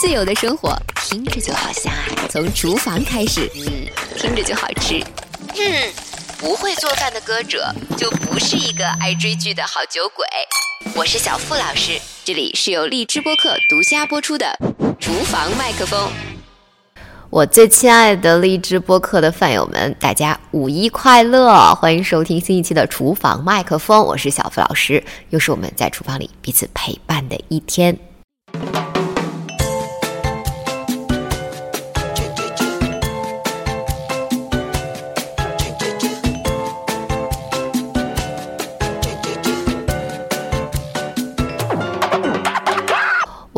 自由的生活听着就好香啊！从厨房开始，嗯，听着就好吃。嗯，不会做饭的歌者就不是一个爱追剧的好酒鬼。我是小付老师，这里是由荔枝播客独家播出的《厨房麦克风》。我最亲爱的荔枝播客的饭友们，大家五一快乐！欢迎收听新一期的《厨房麦克风》，我是小付老师，又是我们在厨房里彼此陪伴的一天。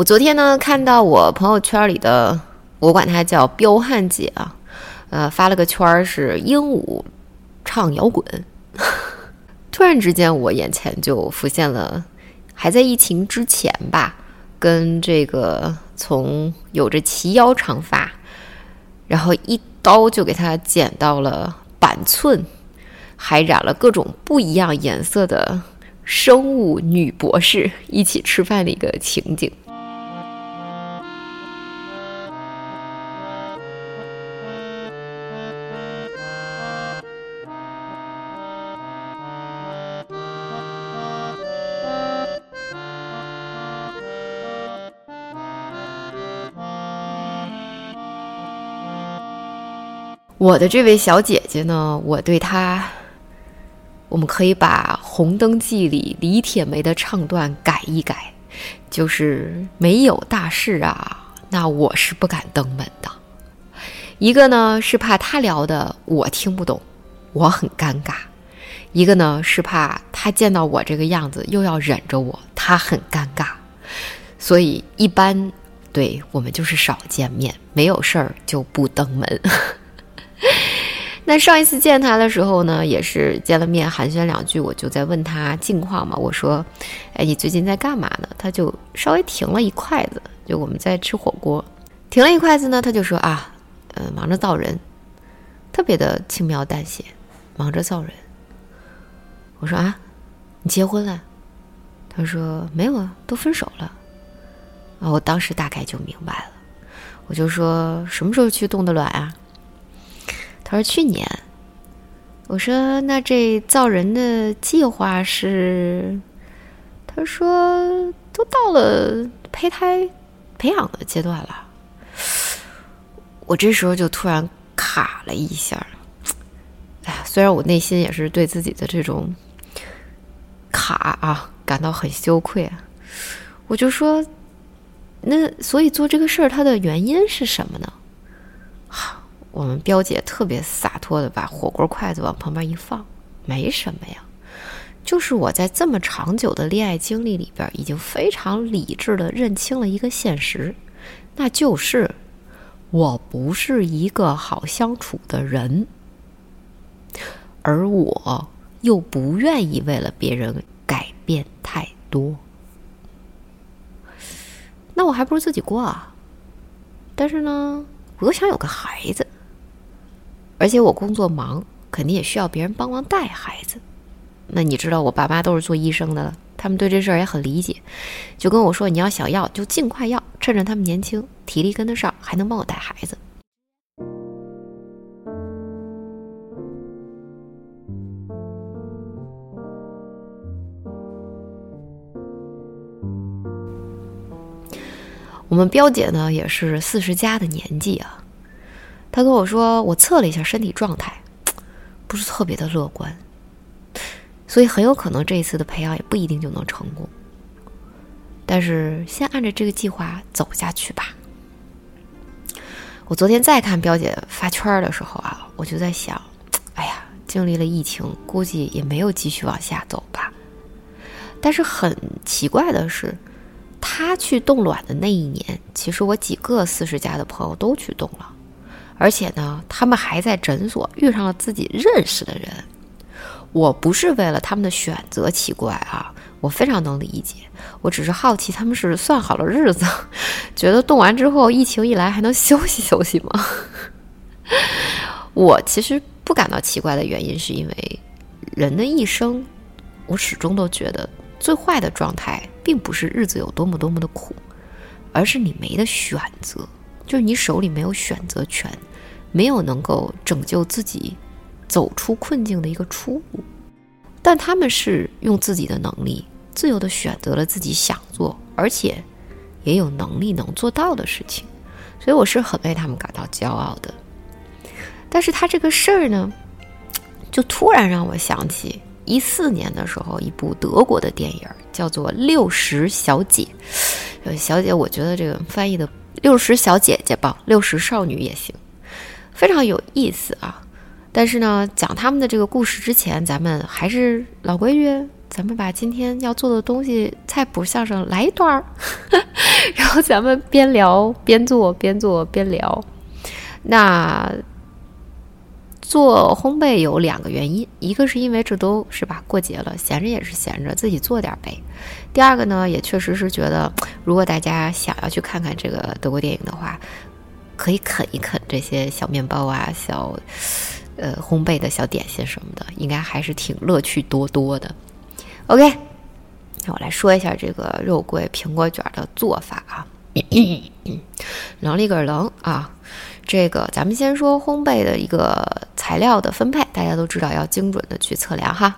我昨天呢，看到我朋友圈里的，我管她叫彪悍姐啊，呃，发了个圈是鹦鹉唱摇滚，突然之间我眼前就浮现了还在疫情之前吧，跟这个从有着齐腰长发，然后一刀就给他剪到了板寸，还染了各种不一样颜色的生物女博士一起吃饭的一个情景。我的这位小姐姐呢，我对她，我们可以把《红灯记》里李铁梅的唱段改一改，就是没有大事啊，那我是不敢登门的。一个呢是怕她聊的我听不懂，我很尴尬；一个呢是怕她见到我这个样子又要忍着我，她很尴尬。所以一般对我们就是少见面，没有事儿就不登门。那上一次见他的时候呢，也是见了面寒暄两句，我就在问他近况嘛。我说：“哎，你最近在干嘛呢？”他就稍微停了一筷子，就我们在吃火锅，停了一筷子呢，他就说：“啊，呃，忙着造人，特别的轻描淡写，忙着造人。”我说：“啊，你结婚了？”他说：“没有啊，都分手了。”啊，我当时大概就明白了，我就说：“什么时候去冻的卵啊？”他说去年，我说那这造人的计划是，他说都到了胚胎培养的阶段了。我这时候就突然卡了一下，哎呀，虽然我内心也是对自己的这种卡啊感到很羞愧啊，我就说，那所以做这个事儿它的原因是什么呢？我们彪姐特别洒脱的把火锅筷子往旁边一放，没什么呀，就是我在这么长久的恋爱经历里边，已经非常理智的认清了一个现实，那就是我不是一个好相处的人，而我又不愿意为了别人改变太多，那我还不如自己过啊。但是呢，我又想有个孩子。而且我工作忙，肯定也需要别人帮忙带孩子。那你知道我爸妈都是做医生的，他们对这事儿也很理解，就跟我说：“你要想要，就尽快要，趁着他们年轻，体力跟得上，还能帮我带孩子。”我们彪姐呢，也是四十加的年纪啊。他跟我说，我测了一下身体状态，不是特别的乐观，所以很有可能这一次的培养也不一定就能成功。但是先按照这个计划走下去吧。我昨天再看表姐发圈的时候啊，我就在想，哎呀，经历了疫情，估计也没有继续往下走吧。但是很奇怪的是，她去冻卵的那一年，其实我几个四十加的朋友都去冻了。而且呢，他们还在诊所遇上了自己认识的人。我不是为了他们的选择奇怪啊，我非常能理解。我只是好奇他们是算好了日子，觉得动完之后疫情一来还能休息休息吗？我其实不感到奇怪的原因，是因为人的一生，我始终都觉得最坏的状态并不是日子有多么多么的苦，而是你没得选择，就是你手里没有选择权，没有能够拯救自己、走出困境的一个出路。但他们是用自己的能力，自由的选择了自己想做，而且也有能力能做到的事情，所以我是很为他们感到骄傲的。但是他这个事儿呢，就突然让我想起一四年的时候一部德国的电影，叫做《六十小姐》。小姐，我觉得这个翻译的“六十小姐姐”吧，“六十少女”也行，非常有意思啊。但是呢，讲他们的这个故事之前，咱们还是老规矩，咱们把今天要做的东西菜谱相声来一段儿，然后咱们边聊边做，边做边聊。那。做烘焙有两个原因，一个是因为这都是吧过节了，闲着也是闲着，自己做点呗。第二个呢，也确实是觉得，如果大家想要去看看这个德国电影的话，可以啃一啃这些小面包啊、小呃烘焙的小点心什么的，应该还是挺乐趣多多的。OK，那我来说一下这个肉桂苹果卷的做法啊，能力个能啊。这个咱们先说烘焙的一个材料的分配，大家都知道要精准的去测量哈。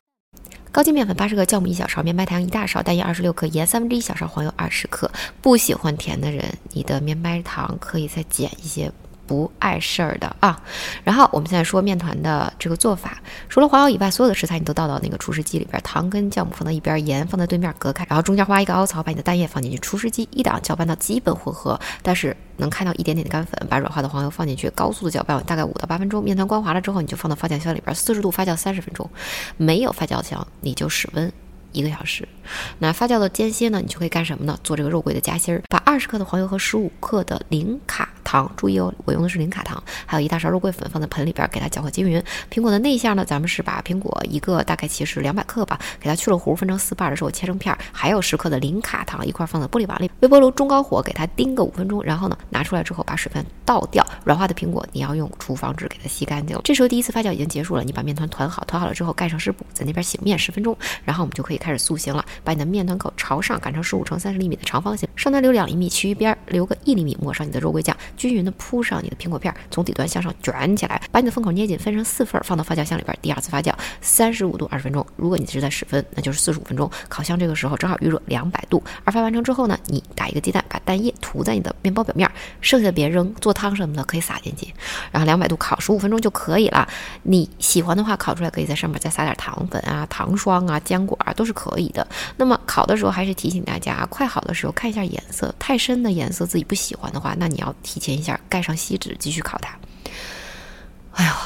高筋面粉八十克，酵母一小勺，绵白糖一大勺，蛋液二十六克，盐三分之一小勺，黄油二十克。不喜欢甜的人，你的绵白糖可以再减一些。不碍事儿的啊，然后我们现在说面团的这个做法，除了黄油以外，所有的食材你都倒到那个厨师机里边，糖跟酵母放到一边，盐放在对面隔开，然后中间挖一个凹槽，把你的蛋液放进去，厨师机一档搅拌到基本混合，但是能看到一点点的干粉，把软化的黄油放进去，高速的搅拌大概五到八分钟，面团光滑了之后，你就放到发酵箱里边，四十度发酵三十分钟，没有发酵箱你就室温。一个小时，那发酵的间歇呢？你就可以干什么呢？做这个肉桂的夹心儿。把二十克的黄油和十五克的零卡糖，注意哦，我用的是零卡糖，还有一大勺肉桂粉放在盆里边，给它搅和均匀。苹果的内馅呢，咱们是把苹果一个大概其实两百克吧，给它去了核，分成四瓣的时候切成片，还有十克的零卡糖一块放在玻璃碗里，微波炉中高火给它叮个五分钟，然后呢拿出来之后把水分倒掉，软化的苹果你要用厨房纸给它吸干净。这时候第一次发酵已经结束了，你把面团团好，团好了之后盖上湿布，在那边醒面十分钟，然后我们就可以。开始塑形了，把你的面团口朝上擀成十五乘三十厘米的长方形，上端留两厘米，其余边留个一厘米，抹上你的肉桂酱，均匀的铺上你的苹果片，从底端向上卷起来，把你的封口捏紧，分成四份，放到发酵箱里边，第二次发酵三十五度二十分钟。如果你是在室温，那就是四十五分钟。烤箱这个时候正好预热两百度。二发完成之后呢，你打一个鸡蛋，把蛋液涂在你的面包表面，剩下的别扔，做汤什么的可以撒进去。然后两百度烤十五分钟就可以了。你喜欢的话，烤出来可以在上面再撒点糖粉啊、糖霜啊、坚果啊，都是。可以的。那么烤的时候，还是提醒大家啊，快好的时候看一下颜色，太深的颜色自己不喜欢的话，那你要提前一下盖上锡纸继续烤它。哎呀，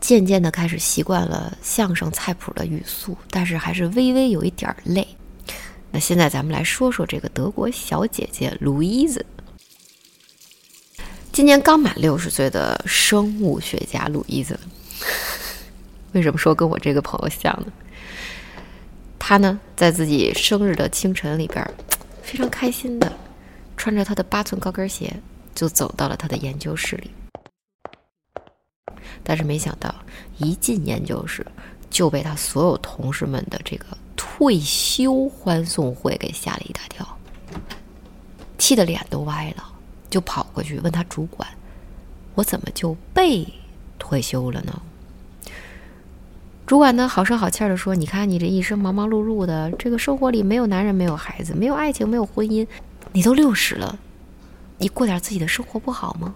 渐渐的开始习惯了相声菜谱的语速，但是还是微微有一点累。那现在咱们来说说这个德国小姐姐路易斯，今年刚满六十岁的生物学家路易斯。为什么说跟我这个朋友像呢？他呢，在自己生日的清晨里边，非常开心的穿着他的八寸高跟鞋，就走到了他的研究室里。但是没想到，一进研究室就被他所有同事们的这个退休欢送会给吓了一大跳，气得脸都歪了，就跑过去问他主管：“我怎么就被退休了呢？”主管呢，好声好气的说：“你看你这一生忙忙碌碌的，这个生活里没有男人，没有孩子，没有爱情，没有婚姻，你都六十了，你过点自己的生活不好吗？”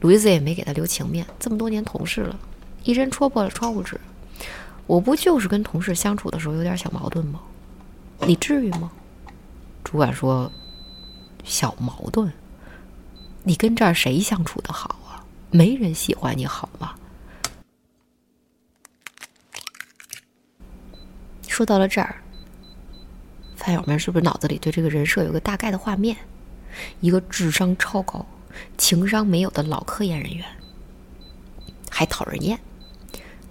路易斯也没给他留情面，这么多年同事了，一针戳破了窗户纸。我不就是跟同事相处的时候有点小矛盾吗？你至于吗？主管说：“小矛盾，你跟这儿谁相处的好啊？没人喜欢你好吗？”说到了这儿，饭友们是不是脑子里对这个人设有个大概的画面？一个智商超高、情商没有的老科研人员，还讨人厌。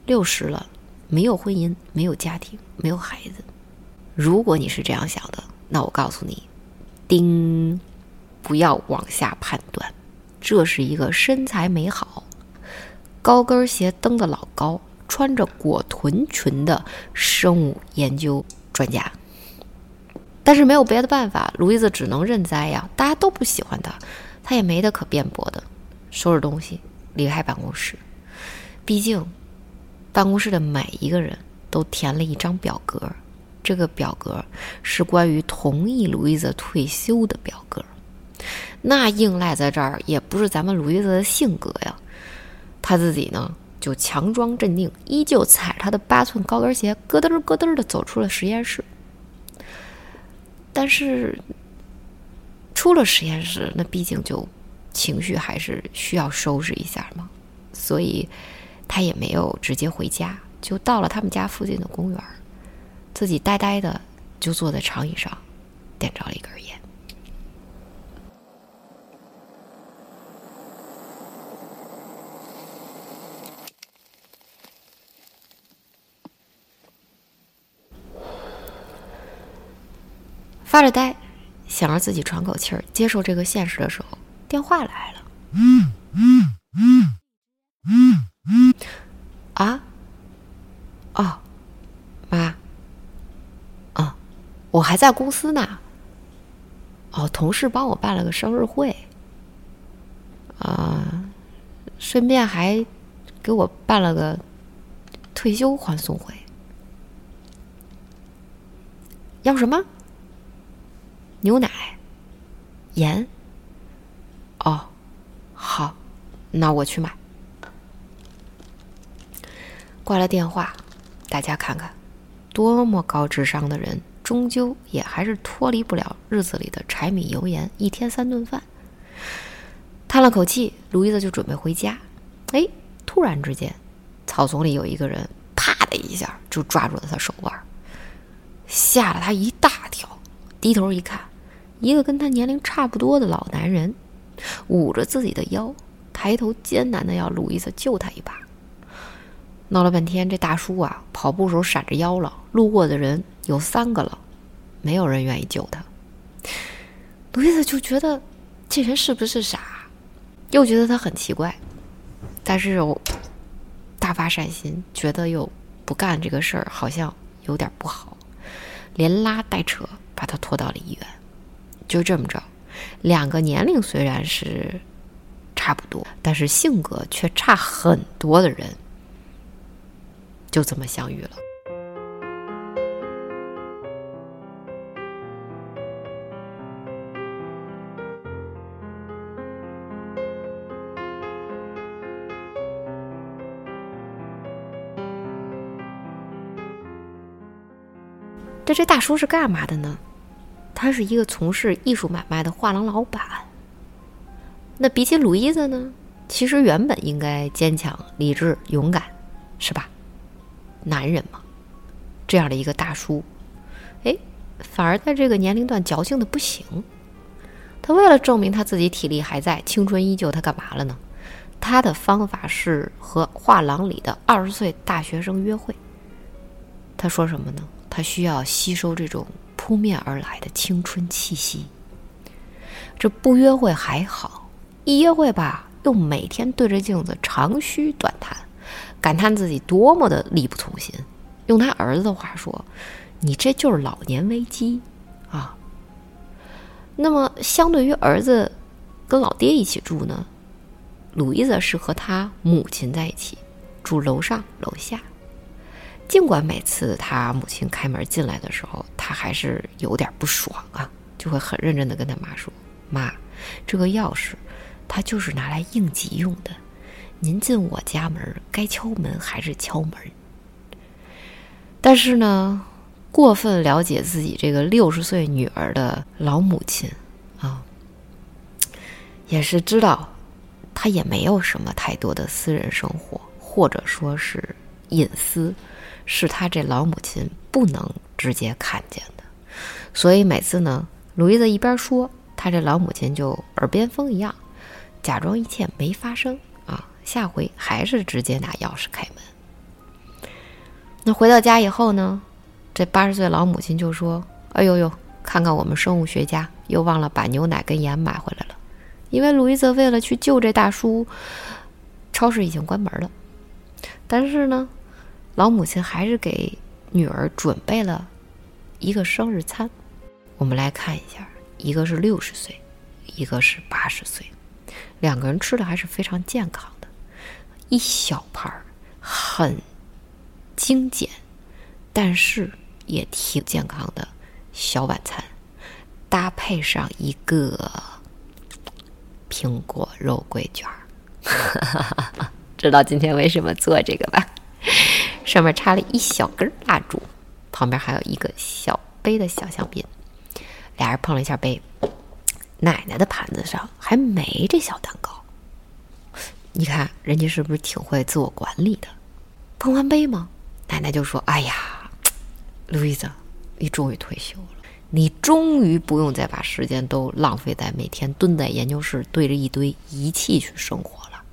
六十了，没有婚姻，没有家庭，没有孩子。如果你是这样想的，那我告诉你，丁，不要往下判断。这是一个身材美好、高跟鞋蹬的老高。穿着裹臀裙的生物研究专家，但是没有别的办法，路易斯只能认栽呀。大家都不喜欢他，他也没得可辩驳的，收拾东西离开办公室。毕竟，办公室的每一个人都填了一张表格，这个表格是关于同意路易斯退休的表格。那硬赖在这儿也不是咱们路易斯的性格呀。他自己呢，就强装镇定，依旧踩着他的八寸高跟鞋，咯噔咯噔的走出了实验室。但是，出了实验室，那毕竟就情绪还是需要收拾一下嘛，所以他也没有直接回家，就到了他们家附近的公园，自己呆呆的就坐在长椅上，点着了一根烟。发着呆，想让自己喘口气儿，接受这个现实的时候，电话来了。啊？哦，妈。哦，我还在公司呢。哦，同事帮我办了个生日会。啊，顺便还给我办了个退休欢送会。要什么？牛奶，盐。哦，好，那我去买。挂了电话，大家看看，多么高智商的人，终究也还是脱离不了日子里的柴米油盐，一天三顿饭。叹了口气，卢易斯就准备回家。哎，突然之间，草丛里有一个人，啪的一下就抓住了他手腕，吓了他一大跳。低头一看。一个跟他年龄差不多的老男人，捂着自己的腰，抬头艰难的要路易斯救他一把。闹了半天，这大叔啊，跑步时候闪着腰了，路过的人有三个了，没有人愿意救他。路易斯就觉得这人是不是傻，又觉得他很奇怪，但是又大发善心，觉得又不干这个事儿好像有点不好，连拉带扯把他拖到了医院。就这么着，两个年龄虽然是差不多，但是性格却差很多的人，就这么相遇了。这这大叔是干嘛的呢？他是一个从事艺术买卖的画廊老板。那比起鲁伊子呢？其实原本应该坚强、理智、勇敢，是吧？男人嘛，这样的一个大叔，哎，反而在这个年龄段矫情的不行。他为了证明他自己体力还在、青春依旧，他干嘛了呢？他的方法是和画廊里的二十岁大学生约会。他说什么呢？他需要吸收这种。扑面而来的青春气息。这不约会还好，一约会吧，又每天对着镜子长吁短叹，感叹自己多么的力不从心。用他儿子的话说：“你这就是老年危机啊。”那么，相对于儿子跟老爹一起住呢，鲁伊子是和他母亲在一起住楼上楼下。尽管每次他母亲开门进来的时候，他还是有点不爽啊，就会很认真的跟他妈说：“妈，这个钥匙，它就是拿来应急用的。您进我家门，该敲门还是敲门。”但是呢，过分了解自己这个六十岁女儿的老母亲啊，也是知道，她也没有什么太多的私人生活，或者说是隐私。是他这老母亲不能直接看见的，所以每次呢，路易斯一边说，他这老母亲就耳边风一样，假装一切没发生啊。下回还是直接拿钥匙开门。那回到家以后呢，这八十岁老母亲就说：“哎呦呦，看看我们生物学家又忘了把牛奶跟盐买回来了，因为路易斯为了去救这大叔，超市已经关门了。但是呢。”老母亲还是给女儿准备了一个生日餐，我们来看一下，一个是六十岁，一个是八十岁，两个人吃的还是非常健康的，一小盘儿很精简，但是也挺健康的小晚餐，搭配上一个苹果肉桂卷儿，知道今天为什么做这个吧？上面插了一小根蜡烛，旁边还有一个小杯的小香槟。俩人碰了一下杯，奶奶的盘子上还没这小蛋糕。你看人家是不是挺会自我管理的？碰完杯吗？奶奶就说：“哎呀，路易斯，你终于退休了，你终于不用再把时间都浪费在每天蹲在研究室对着一堆仪器去生活了。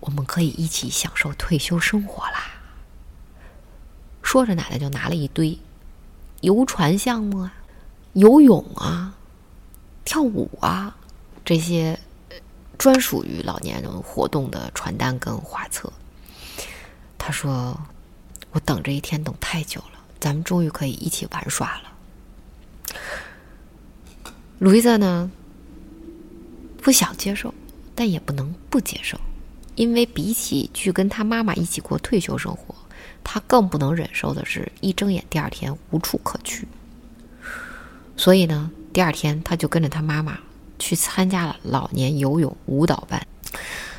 我们可以一起享受退休生活啦。”说着，奶奶就拿了一堆游船项目啊、游泳啊、跳舞啊这些专属于老年人活动的传单跟画册。他说：“我等这一天等太久了，咱们终于可以一起玩耍了。”路易斯呢，不想接受，但也不能不接受，因为比起去跟他妈妈一起过退休生活。他更不能忍受的是，一睁眼第二天无处可去。所以呢，第二天他就跟着他妈妈去参加了老年游泳舞蹈班。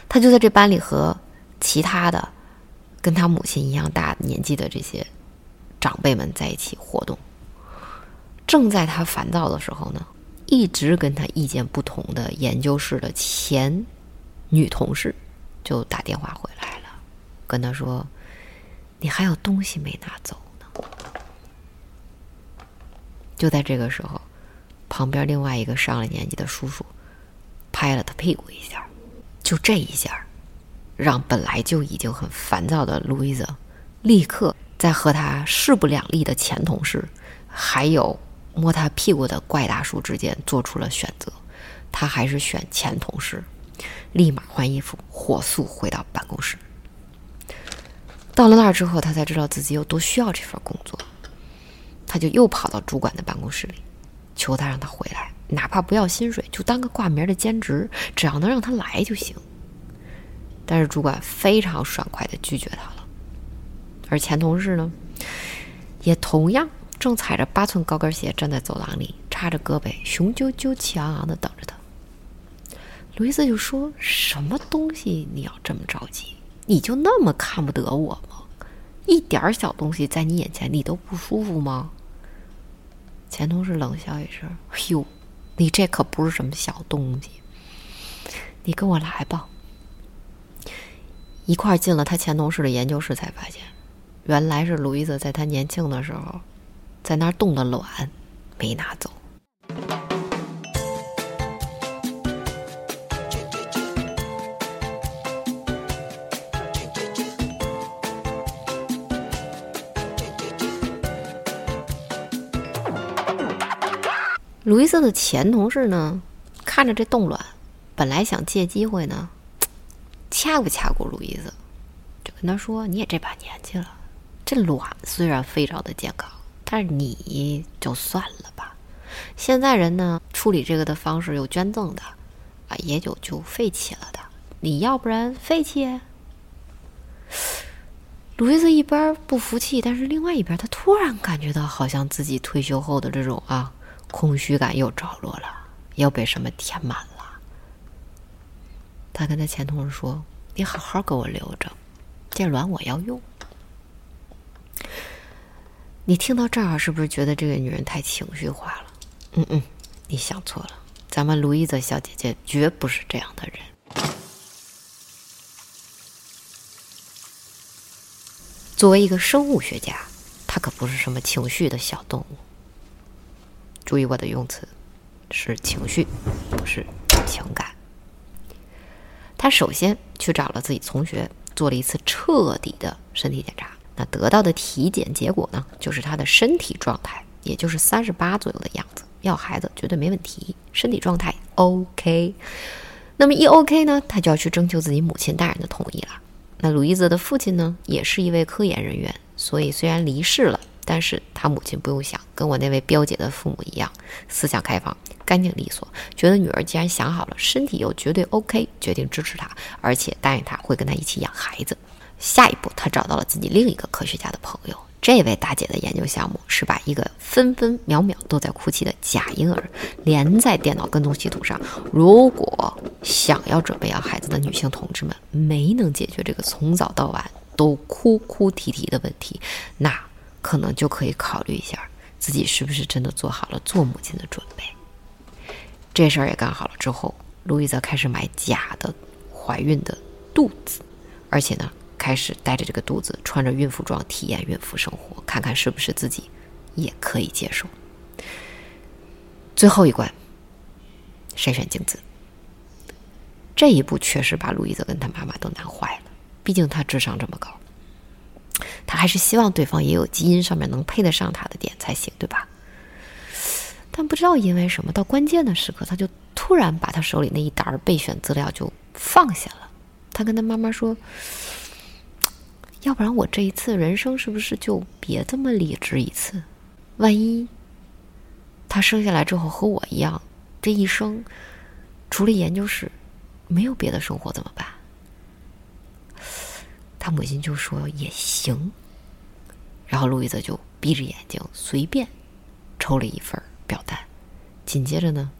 他就在这班里和其他的跟他母亲一样大年纪的这些长辈们在一起活动。正在他烦躁的时候呢，一直跟他意见不同的研究室的前女同事就打电话回来了，跟他说。你还有东西没拿走呢。就在这个时候，旁边另外一个上了年纪的叔叔拍了他屁股一下，就这一下，让本来就已经很烦躁的路易斯立刻在和他势不两立的前同事，还有摸他屁股的怪大叔之间做出了选择。他还是选前同事，立马换衣服，火速回到办公室。到了那儿之后，他才知道自己有多需要这份工作，他就又跑到主管的办公室里，求他让他回来，哪怕不要薪水，就当个挂名的兼职，只要能让他来就行。但是主管非常爽快的拒绝他了，而前同事呢，也同样正踩着八寸高跟鞋站在走廊里，叉着胳膊，雄赳赳气昂昂的等着他。路易斯就说：“什么东西你要这么着急？”你就那么看不得我？一点小东西在你眼前你都不舒服吗？前同事冷笑一声：“哟，你这可不是什么小东西。你跟我来吧。”一块进了他前同事的研究室，才发现，原来是路易斯在他年轻的时候，在那儿冻的卵没拿走。路易斯的前同事呢，看着这冻卵，本来想借机会呢，掐不掐过路易斯，就跟他说：“你也这把年纪了，这卵虽然非常的健康，但是你就算了吧。现在人呢，处理这个的方式有捐赠的，啊，也有就废弃了的。你要不然废弃？”路易斯一边不服气，但是另外一边他突然感觉到，好像自己退休后的这种啊。空虚感又着落了，又被什么填满了？他跟他前同事说：“你好好给我留着，这卵我要用。”你听到这儿是不是觉得这个女人太情绪化了？嗯嗯，你想错了，咱们卢伊泽小姐姐绝不是这样的人。作为一个生物学家，她可不是什么情绪的小动物。注意我的用词，是情绪，不是情感。他首先去找了自己同学，做了一次彻底的身体检查。那得到的体检结果呢，就是他的身体状态，也就是三十八左右的样子。要孩子绝对没问题，身体状态 OK。那么一 OK 呢，他就要去征求自己母亲大人的同意了。那鲁伊泽的父亲呢，也是一位科研人员，所以虽然离世了。但是他母亲不用想，跟我那位表姐的父母一样，思想开放、干净利索，觉得女儿既然想好了，身体又绝对 OK，决定支持她，而且答应她会跟她一起养孩子。下一步，她找到了自己另一个科学家的朋友。这位大姐的研究项目是把一个分分秒秒都在哭泣的假婴儿连在电脑跟踪系统上。如果想要准备要孩子的女性同志们没能解决这个从早到晚都哭哭啼啼的问题，那可能就可以考虑一下自己是不是真的做好了做母亲的准备。这事儿也干好了之后，路易泽开始买假的怀孕的肚子，而且呢。开始带着这个肚子，穿着孕妇装体验孕妇生活，看看是不是自己也可以接受。最后一关，筛选精子。这一步确实把路易泽跟他妈妈都难坏了，毕竟他智商这么高，他还是希望对方也有基因上面能配得上他的点才行，对吧？但不知道因为什么，到关键的时刻，他就突然把他手里那一沓备选资料就放下了。他跟他妈妈说。要不然我这一次人生是不是就别这么理智一次？万一他生下来之后和我一样，这一生除了研究室没有别的生活怎么办？他母亲就说也行。然后路易泽就闭着眼睛随便抽了一份表单，紧接着呢，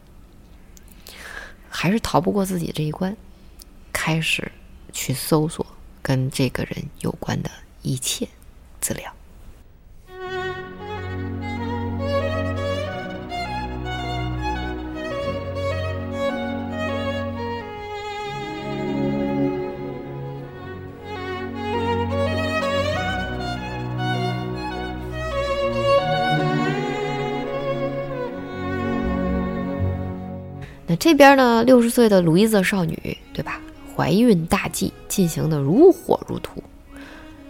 还是逃不过自己这一关，开始去搜索。跟这个人有关的一切资料。那这边呢？六十岁的鲁伊泽少女，对吧？怀孕大计进行的如火如荼。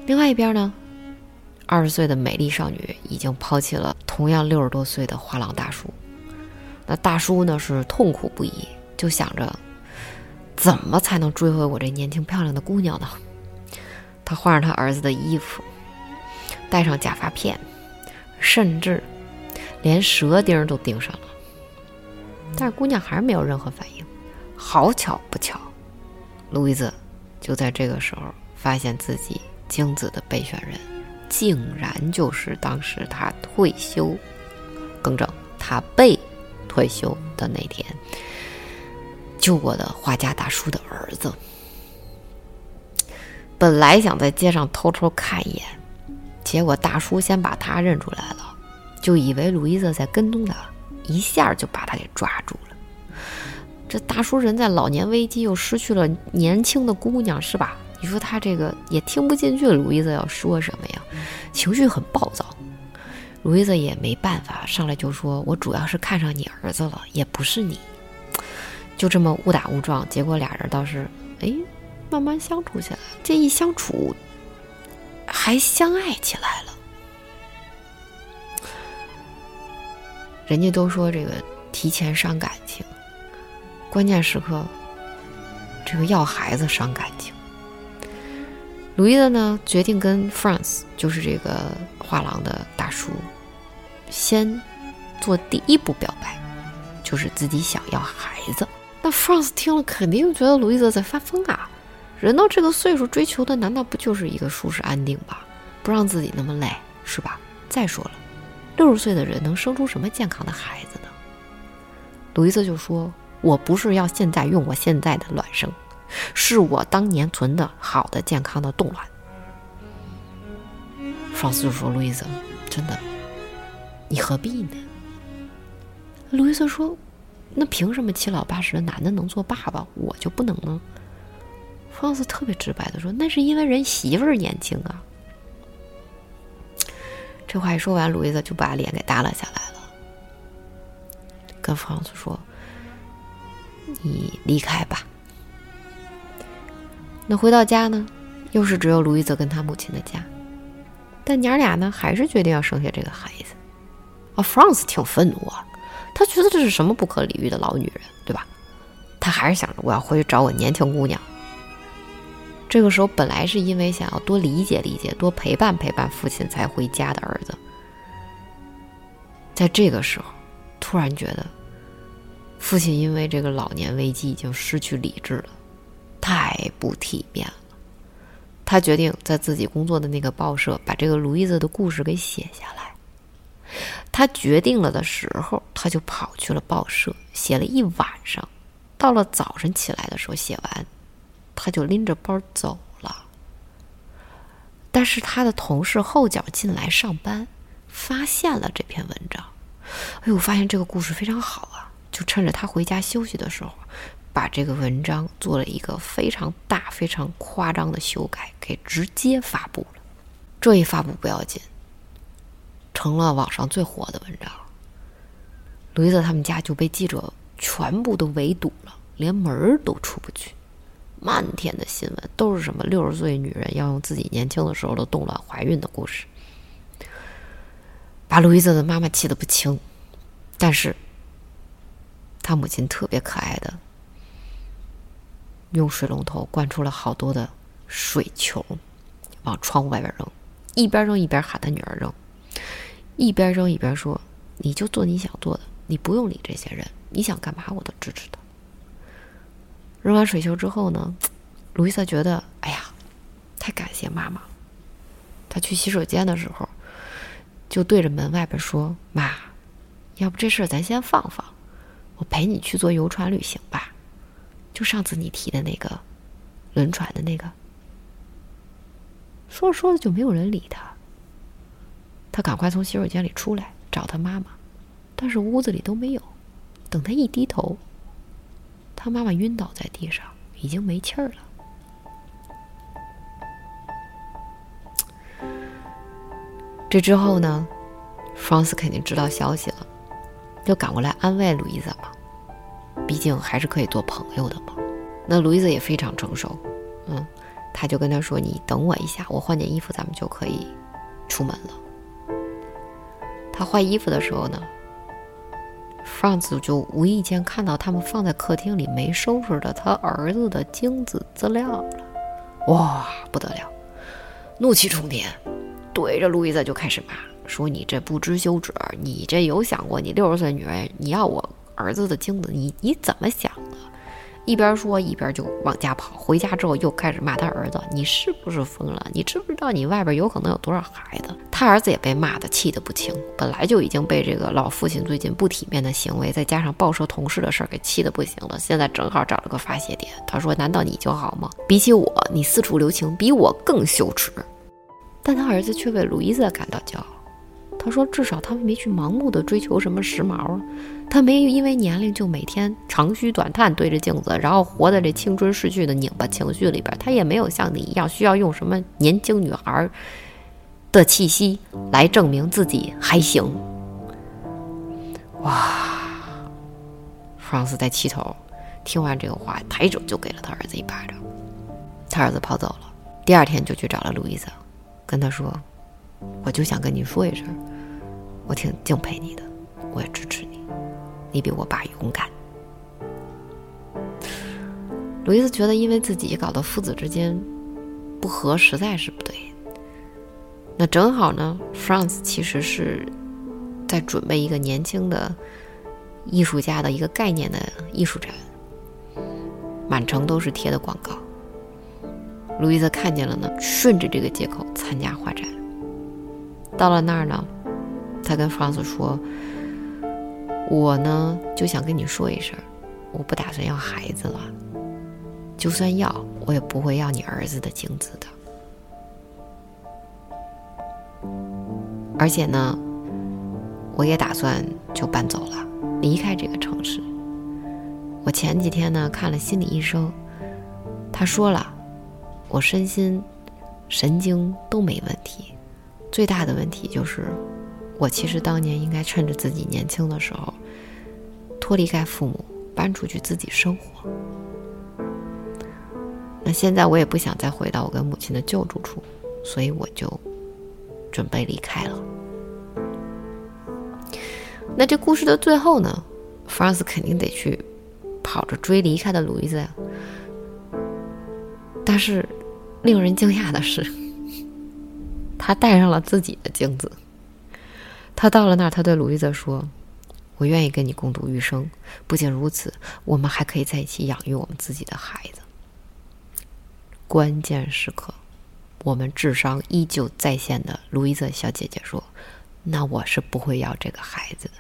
另外一边呢，二十岁的美丽少女已经抛弃了同样六十多岁的画廊大叔。那大叔呢是痛苦不已，就想着怎么才能追回我这年轻漂亮的姑娘呢？他换上他儿子的衣服，戴上假发片，甚至连舌钉都钉上了。但是姑娘还是没有任何反应。好巧不巧。路易斯就在这个时候发现自己精子的备选人，竟然就是当时他退休，更正，他被退休的那天救过的画家大叔的儿子。本来想在街上偷偷看一眼，结果大叔先把他认出来了，就以为路易斯在跟踪他，一下就把他给抓住了。这大叔人在老年危机，又失去了年轻的姑娘，是吧？你说他这个也听不进去，路易斯要说什么呀？情绪很暴躁。路易斯也没办法，上来就说：“我主要是看上你儿子了，也不是你。”就这么误打误撞，结果俩人倒是哎，慢慢相处起来。这一相处，还相爱起来了。人家都说这个提前伤感情。关键时刻，这个要孩子伤感情。鲁伊的呢，决定跟 France，就是这个画廊的大叔，先做第一步表白，就是自己想要孩子。那 France 听了，肯定觉得鲁伊泽在发疯啊！人到这个岁数，追求的难道不就是一个舒适安定吧？不让自己那么累，是吧？再说了，六十岁的人能生出什么健康的孩子呢？鲁伊斯就说。我不是要现在用我现在的卵生，是我当年存的好的健康的冻卵。弗斯就说：“路易斯，真的，你何必呢？”路易斯说：“那凭什么七老八十的男的能做爸爸，我就不能呢？”弗朗斯特别直白的说：“那是因为人媳妇儿年轻啊。”这话一说完，路易斯就把脸给耷拉下来了，跟弗朗斯说。你离开吧。那回到家呢，又是只有路易泽跟他母亲的家。但娘俩呢，还是决定要生下这个孩子。啊，弗朗斯挺愤怒啊，他觉得这是什么不可理喻的老女人，对吧？他还是想着我要回去找我年轻姑娘。这个时候，本来是因为想要多理解理解、多陪伴陪伴父亲才回家的儿子，在这个时候，突然觉得父亲因为这个老年危机已经失去理智了，太不体面了。他决定在自己工作的那个报社把这个路易斯的故事给写下来。他决定了的时候，他就跑去了报社，写了一晚上。到了早晨起来的时候，写完，他就拎着包走了。但是他的同事后脚进来上班，发现了这篇文章。哎呦，发现这个故事非常好啊！就趁着他回家休息的时候。把这个文章做了一个非常大、非常夸张的修改，给直接发布了。这一发布不要紧，成了网上最火的文章。路易斯他们家就被记者全部都围堵了，连门儿都出不去。漫天的新闻都是什么六十岁女人要用自己年轻的时候的冻卵怀孕的故事，把路易斯的妈妈气得不轻。但是，他母亲特别可爱的。用水龙头灌出了好多的水球，往窗户外边扔，一边扔一边喊他女儿扔，一边扔一边说：“你就做你想做的，你不用理这些人，你想干嘛我都支持的。”扔完水球之后呢，路易斯觉得：“哎呀，太感谢妈妈。”他去洗手间的时候，就对着门外边说：“妈，要不这事儿咱先放放，我陪你去坐游船旅行吧。”就上次你提的那个轮船的那个，说着说着就没有人理他。他赶快从洗手间里出来找他妈妈，但是屋子里都没有。等他一低头，他妈妈晕倒在地上，已经没气儿了。这之后呢，弗朗斯肯定知道消息了，就赶过来安慰路易斯嘛。毕竟还是可以做朋友的嘛。那路易斯也非常成熟，嗯，他就跟他说：“你等我一下，我换件衣服，咱们就可以出门了。”他换衣服的时候呢，弗朗兹就无意间看到他们放在客厅里没收拾的他儿子的精子资料了。哇，不得了！怒气冲天，对着路易斯就开始骂，说：“你这不知羞耻！你这有想过你六十岁女人你要我？”儿子的精子，你你怎么想的？一边说一边就往家跑。回家之后又开始骂他儿子：“你是不是疯了？你知不知道你外边有可能有多少孩子？”他儿子也被骂得气得不轻，本来就已经被这个老父亲最近不体面的行为，再加上报社同事的事儿给气得不行了。现在正好找了个发泄点。他说：“难道你就好吗？比起我，你四处留情，比我更羞耻。”但他儿子却为路易斯感到骄傲。他说：“至少他们没去盲目的追求什么时髦，他没因为年龄就每天长吁短叹对着镜子，然后活在这青春逝去的拧巴情绪里边。他也没有像你一样需要用什么年轻女孩的气息来证明自己还行。”哇！弗朗斯在气头，听完这个话，抬手就给了他儿子一巴掌。他儿子跑走了，第二天就去找了路易斯，跟他说。我就想跟你说一声，我挺敬佩你的，我也支持你，你比我爸勇敢。路易斯觉得，因为自己搞得父子之间不和，实在是不对。那正好呢，France 其实是在准备一个年轻的艺术家的一个概念的艺术展，满城都是贴的广告。路易斯看见了呢，顺着这个借口参加画展。到了那儿呢，他跟弗朗斯说：“我呢就想跟你说一声，我不打算要孩子了。就算要，我也不会要你儿子的精子的。而且呢，我也打算就搬走了，离开这个城市。我前几天呢看了心理医生，他说了，我身心、神经都没问题。”最大的问题就是，我其实当年应该趁着自己年轻的时候，脱离开父母，搬出去自己生活。那现在我也不想再回到我跟母亲的旧住处，所以我就准备离开了。那这故事的最后呢，弗朗斯肯定得去跑着追离开的路易斯呀。但是，令人惊讶的是。他带上了自己的镜子，他到了那儿，他对鲁伊泽说：“我愿意跟你共度余生。不仅如此，我们还可以在一起养育我们自己的孩子。”关键时刻，我们智商依旧在线的路易泽小姐姐说：“那我是不会要这个孩子的，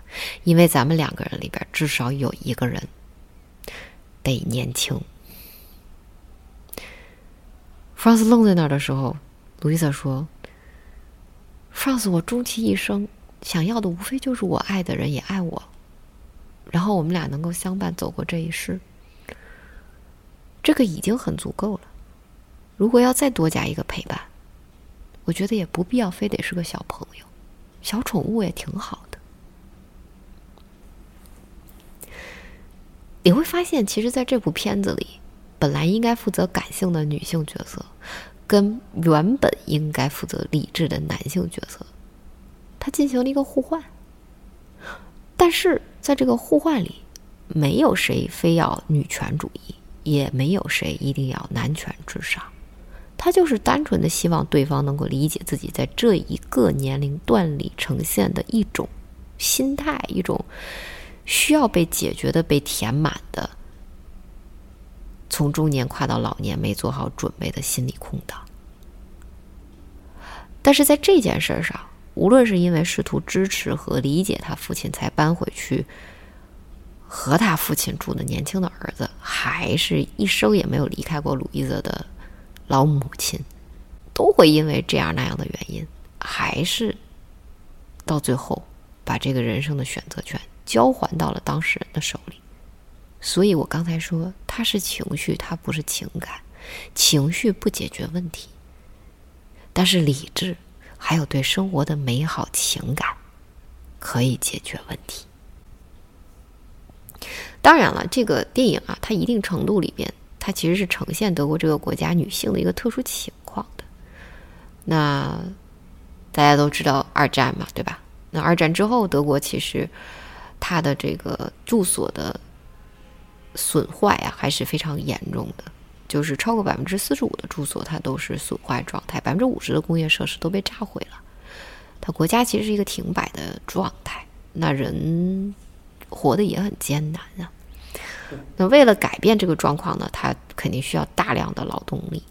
因为咱们两个人里边至少有一个人得年轻。”弗朗斯愣在那儿的时候，路易斯说：“弗朗斯，我终其一生想要的无非就是我爱的人也爱我，然后我们俩能够相伴走过这一世，这个已经很足够了。如果要再多加一个陪伴，我觉得也不必要非得是个小朋友，小宠物也挺好的。你会发现，其实在这部片子里。”本来应该负责感性的女性角色，跟原本应该负责理智的男性角色，他进行了一个互换。但是在这个互换里，没有谁非要女权主义，也没有谁一定要男权至上，他就是单纯的希望对方能够理解自己在这一个年龄段里呈现的一种心态，一种需要被解决的、被填满的。从中年跨到老年没做好准备的心理空档，但是在这件事上，无论是因为试图支持和理解他父亲才搬回去和他父亲住的年轻的儿子，还是一生也没有离开过鲁伊泽的老母亲，都会因为这样那样的原因，还是到最后把这个人生的选择权交还到了当事人的手里。所以我刚才说，它是情绪，它不是情感。情绪不解决问题，但是理智还有对生活的美好情感可以解决问题。当然了，这个电影啊，它一定程度里边，它其实是呈现德国这个国家女性的一个特殊情况的。那大家都知道二战嘛，对吧？那二战之后，德国其实它的这个住所的。损坏啊，还是非常严重的，就是超过百分之四十五的住所它都是损坏状态，百分之五十的工业设施都被炸毁了。它国家其实是一个停摆的状态，那人活得也很艰难啊。那为了改变这个状况呢，他肯定需要大量的劳动力。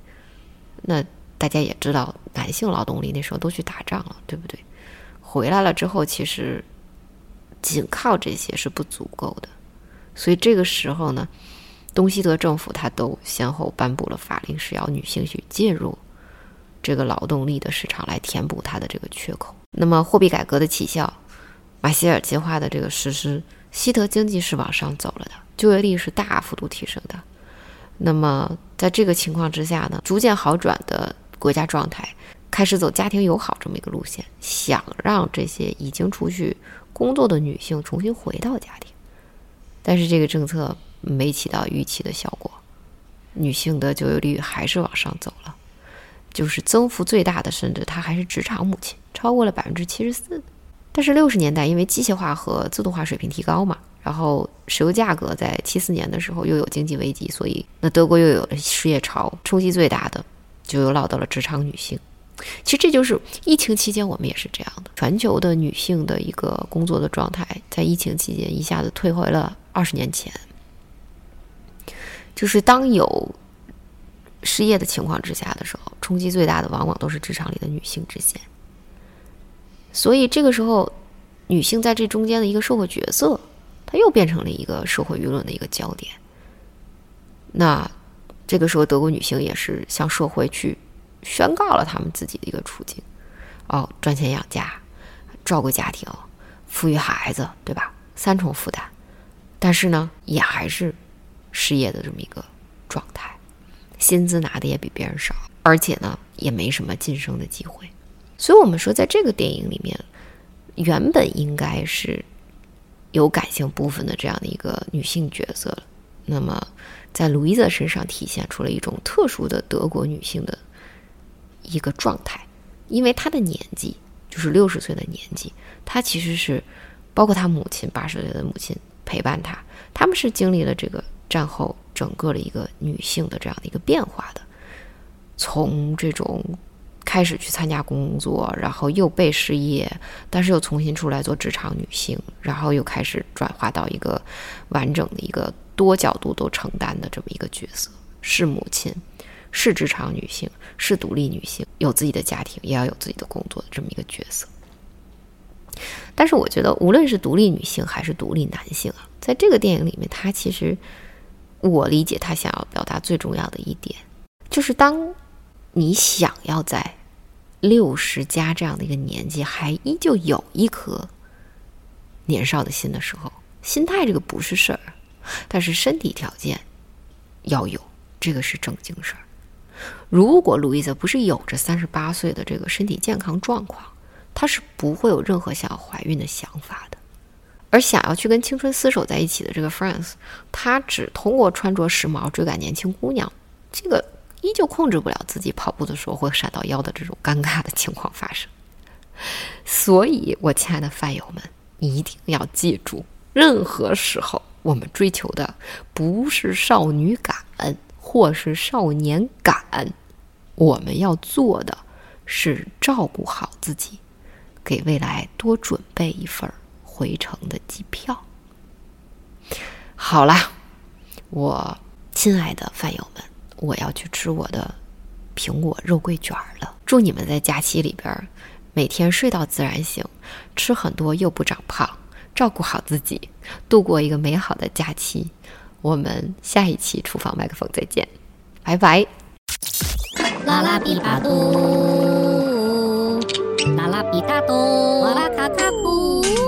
那大家也知道，男性劳动力那时候都去打仗了，对不对？回来了之后，其实仅靠这些是不足够的。所以这个时候呢，东西德政府他都先后颁布了法令，是要女性去介入这个劳动力的市场来填补它的这个缺口。那么货币改革的起效，马歇尔计划的这个实施，西德经济是往上走了的，就业率是大幅度提升的。那么在这个情况之下呢，逐渐好转的国家状态开始走家庭友好这么一个路线，想让这些已经出去工作的女性重新回到家庭。但是这个政策没起到预期的效果，女性的就业率还是往上走了，就是增幅最大的，甚至她还是职场母亲，超过了百分之七十四。但是六十年代因为机械化和自动化水平提高嘛，然后石油价格在七四年的时候又有经济危机，所以那德国又有了失业潮，冲击最大的就又落到了职场女性。其实这就是疫情期间我们也是这样的，全球的女性的一个工作的状态，在疫情期间一下子退回了二十年前。就是当有失业的情况之下的时候，冲击最大的往往都是职场里的女性之间。所以这个时候，女性在这中间的一个社会角色，她又变成了一个社会舆论的一个焦点。那这个时候，德国女性也是向社会去。宣告了她们自己的一个处境，哦，赚钱养家，照顾家庭，抚育孩子，对吧？三重负担，但是呢，也还是失业的这么一个状态，薪资拿的也比别人少，而且呢，也没什么晋升的机会。所以，我们说，在这个电影里面，原本应该是有感性部分的这样的一个女性角色，那么在路易斯身上体现出了一种特殊的德国女性的。一个状态，因为她的年纪就是六十岁的年纪，她其实是包括她母亲八十岁的母亲陪伴她，他们是经历了这个战后整个的一个女性的这样的一个变化的，从这种开始去参加工作，然后又被失业，但是又重新出来做职场女性，然后又开始转化到一个完整的一个多角度都承担的这么一个角色，是母亲，是职场女性，是独立女性，有自己的家庭，也要有自己的工作的这么一个角色。但是我觉得，无论是独立女性还是独立男性啊，在这个电影里面，他其实我理解他想要表达最重要的一点，就是当你想要在六十加这样的一个年纪还依旧有一颗年少的心的时候，心态这个不是事儿，但是身体条件要有，这个是正经事儿。如果路易斯不是有着三十八岁的这个身体健康状况，她是不会有任何想要怀孕的想法的，而想要去跟青春厮守在一起的这个 France，他只通过穿着时髦追赶年轻姑娘，这个依旧控制不了自己跑步的时候会闪到腰的这种尴尬的情况发生。所以，我亲爱的饭友们，你一定要记住，任何时候我们追求的不是少女感或是少年感，我们要做的是照顾好自己。给未来多准备一份回程的机票。好啦，我亲爱的饭友们，我要去吃我的苹果肉桂卷了。祝你们在假期里边每天睡到自然醒，吃很多又不长胖，照顾好自己，度过一个美好的假期。我们下一期厨房麦克风再见，拜拜。啦啦比巴啦啦比大多，哇啦卡卡布。